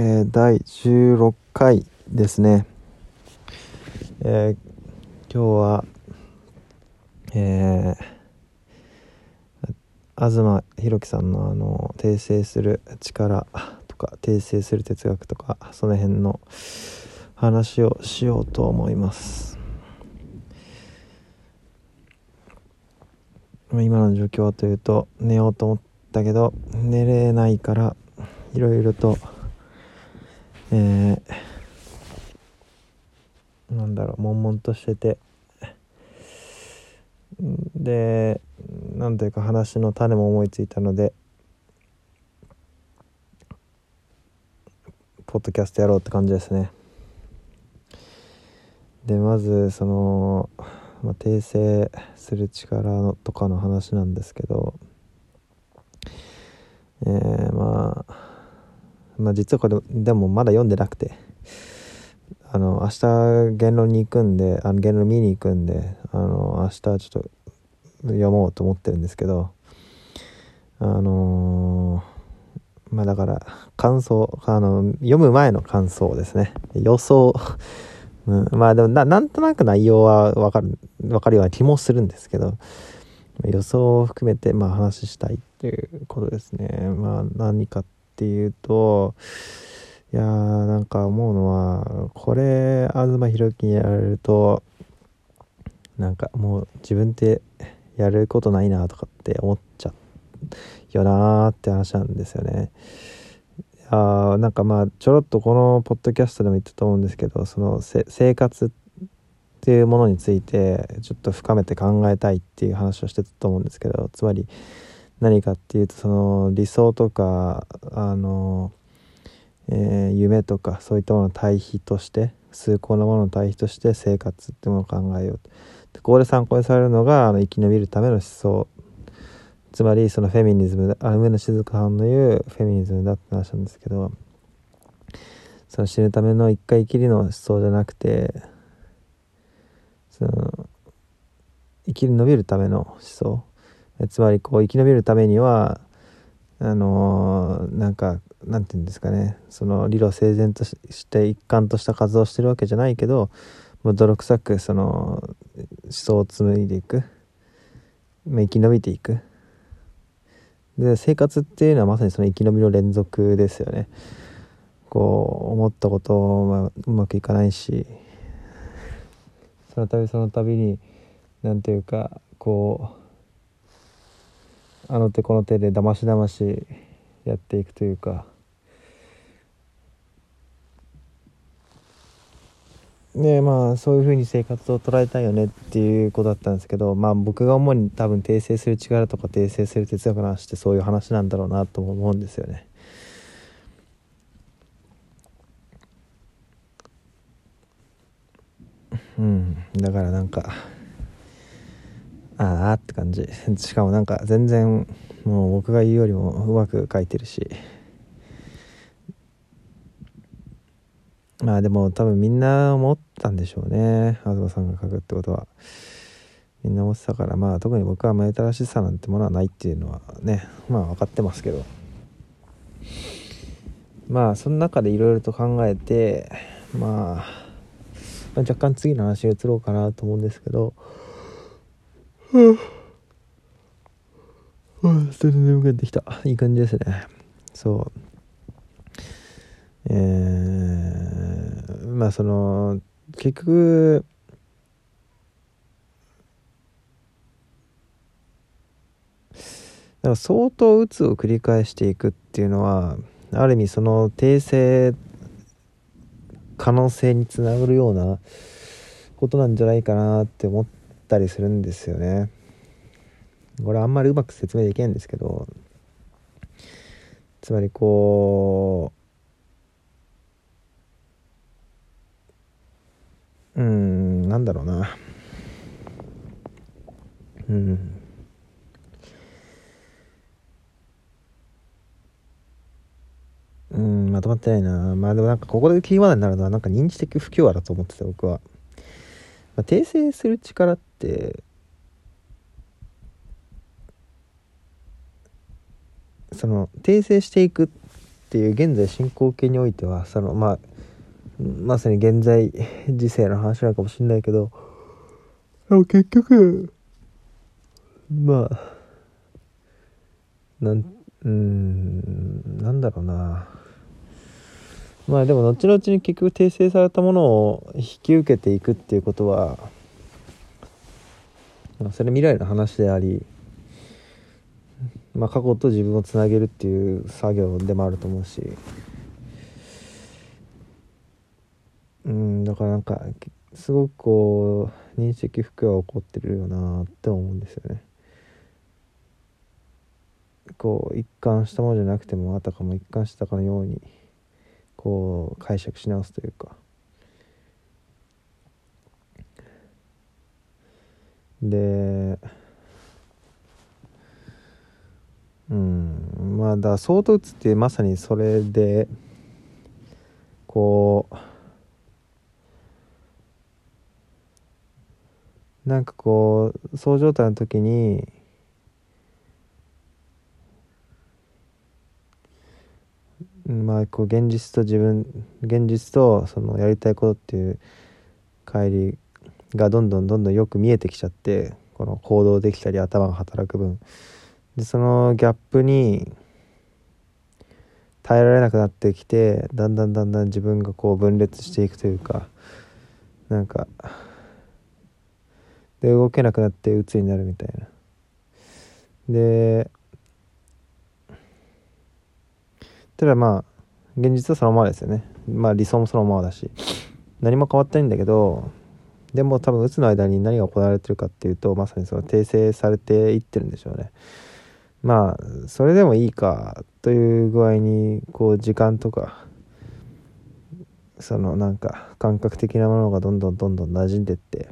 えー、第16回ですね。えー、今日は、えー、東博樹さんのあの、訂正する力とか、訂正する哲学とか、その辺の話をしようと思います。今の状況はというと、寝ようと思ったけど、寝れないから、いろいろと、えー、なんだろう悶々としてて。でなんというか話の種も思いついたのでポッドキャストやろうって感じですね。でまずその、まあ、訂正する力のとかの話なんですけどえー、まあまあ、実はこれでもまだ読んでなくてあの明日言論に行くんであの言論見に行くんであの明日ちょっと読もうと思ってるんですけどあのー、まあだから感想あの読む前の感想ですね。予想。うん、まあでもなんとなく内容は分かる分かるような気もするんですけど予想を含めてまあ話したいっていうことですね。まあ何かってっていうといやーなんか思うのはこれ東博樹にやられるとなんかもう自分ってやることないなとかって思っちゃうよなーって話なんですよね。あなんかまあちょろっとこのポッドキャストでも言ったと思うんですけどその生活っていうものについてちょっと深めて考えたいっていう話をしてたと思うんですけどつまり何かっていうとその理想とかあの、えー、夢とかそういったものの対比として崇高なものの対比として生活ってものを考えようと。でここで参考にされるのがあの生き延びるための思想。つまりそのフェミニズムあ上野静香さんの言うフェミニズムだって話なんですけどその死ぬための一回きりの思想じゃなくてその生き延びるための思想。つまりこう生き延びるためにはあのー、なんかなんて言うんですかね。その理路整然として一貫とした活動をしてるわけじゃないけどもう泥臭くその思想を紡いでいく、まあ、生き延びていく。で生活っていうのはまさにその生き延びの連続ですよね。こう思ったことをうまくいかないしその度その度に何ていうかこうあの手この手でだましだましやっていくというかでまあそういうふうに生活を捉えたいよねっていうことだったんですけどまあ僕が主に多分訂正する力とか訂正する哲学の話ってそういう話なんだろうなと思うんですよね。うん、だからなんかああって感じ。しかもなんか全然もう僕が言うよりもうまく書いてるし。まあでも多分みんな思ったんでしょうね。東さんが書くってことは。みんな思ってたからまあ特に僕は前たらしさなんてものはないっていうのはねまあ分かってますけど。まあその中でいろいろと考えてまあ若干次の話に移ろうかなと思うんですけど。うん。うん、全然眠くなってきた。いい感じですね。そう。えー、まあその、結局、だから相当鬱を繰り返していくっていうのはある意味その訂正可能性につながるようなことなん。じゃないかなって思ってったりするんですよねこれあんまりうまく説明できないんですけどつまりこううんなんだろうなうんうん、まとまってないな。まあでもなんかここでキーワードになるのはなんか認知的不協和だと思ってた僕は。まあ、訂正する力ってその訂正していくっていう現在進行形においてはそのまあまさに現在時世の話なのかもしれないけどでも結局まあなんうんなんだろうな。まあでも後々に結局訂正されたものを引き受けていくっていうことはまあそれ未来の話でありまあ過去と自分をつなげるっていう作業でもあると思うしうんだからなんかすごくこう認識不協和起こってるよなって思うんですよね。こう一貫したものじゃなくてもあたかも一貫したかのようにこう解釈し直すというか。でうんまあだ相当打つってまさにそれでこうなんかこうそう状態の時にまあこう現実と自分現実とそのやりたいことっていう帰りがどんどんどんどんよく見えてきちゃってこの行動できたり頭が働く分。でそのギャップに耐えられなくなってきてだんだんだんだん自分がこう分裂していくというかなんかで動けなくなって鬱になるみたいな。でただまあ現実はそのままですよね。まあ理想もそのままだし。何も変わってないんだけどでも多分うつの間に何が行われてるかっていうとまさにその訂正されていってるんでしょうね。まあそれでもいいかという具合にこう時間とかそのなんか感覚的なものがどんどんどんどん馴染んでって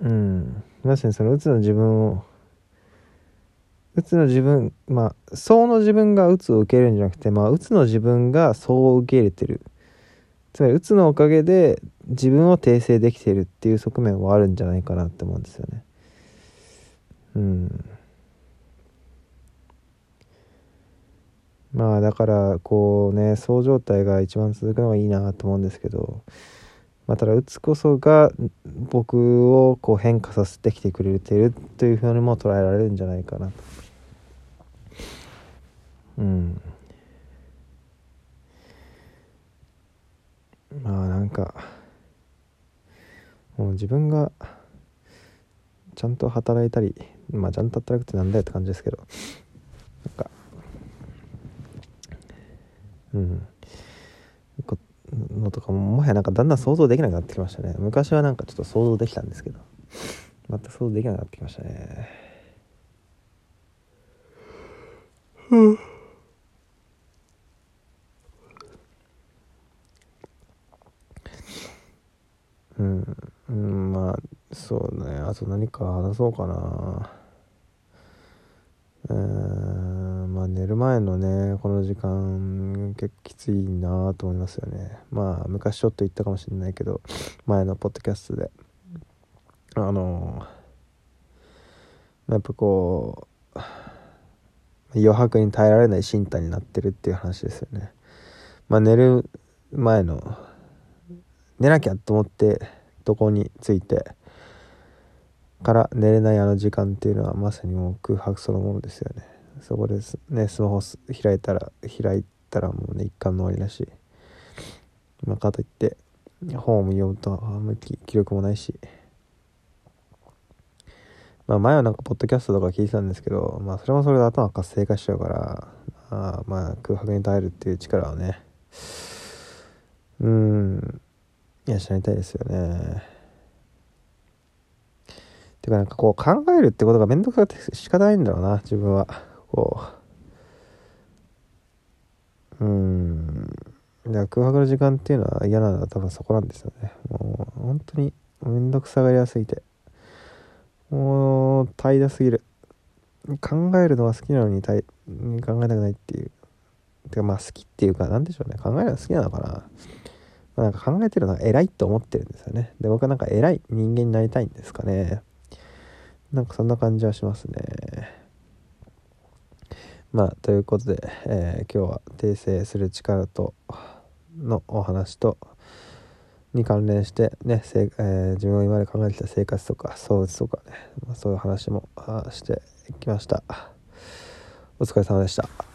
うんまさにそのうつの自分をうつの自分まあそうの自分がうつを受けるんじゃなくてまあうつの自分がそう受け入れてる。つまりうつのおかげで自分を訂正できてるっていう側面はあるんじゃないかなって思うんですよね。うん。まあだからこうねそう状態が一番続くのがいいなと思うんですけどまあ、ただうつこそが僕をこう変化させてきてくれているというふうにも捉えられるんじゃないかなと。うん。まあなんかもう自分がちゃんと働いたりまあちゃんと働くってなんだよって感じですけど。なんかうん。のとかももはやなんかだんだん想像できなくなってきましたね。昔はなんかちょっと想像できたんですけど。また想像できなくなってきましたね。うんうん、うん、まあそうね。あと何か話そうかなうんのねこの時間結構きついなと思いますよね。まあ昔ちょっと言ったかもしれないけど前のポッドキャストで。あのやっぱこう余白に耐えられない身体になってるっていう話ですよね。まあ寝る前の寝なきゃと思って床についてから寝れないあの時間っていうのはまさにもう空白そのものですよね。そこですねスマホ開いたら開いたらもうね一貫の終わりだしまあかといって本を読むとあんまり気力もないしまあ前はなんかポッドキャストとか聞いてたんですけどまあそれもそれで頭活性化しちゃうからあまあ空白に耐えるっていう力をねうん養いたいですよねてかなんかこう考えるってことがめんどくさくて仕方ないんだろうな、自分は。こう。うん。だ空白の時間っていうのは嫌なのは多分そこなんですよね。もう本当にめんどくさがりやすぎて。もう怠惰すぎる。考えるのは好きなのに考えたくないっていう。てかまあ好きっていうか何でしょうね。考えるのは好きなのかな。まあ、なんか考えてるのが偉いって思ってるんですよね。で、僕はなんか偉い人間になりたいんですかね。なんかそんな感じはしますねまあということで、えー、今日は訂正する力とのお話とに関連してね、えー、自分が今まで考えてた生活とか創物とかね、まあ、そういう話もしてきました。お疲れ様でした。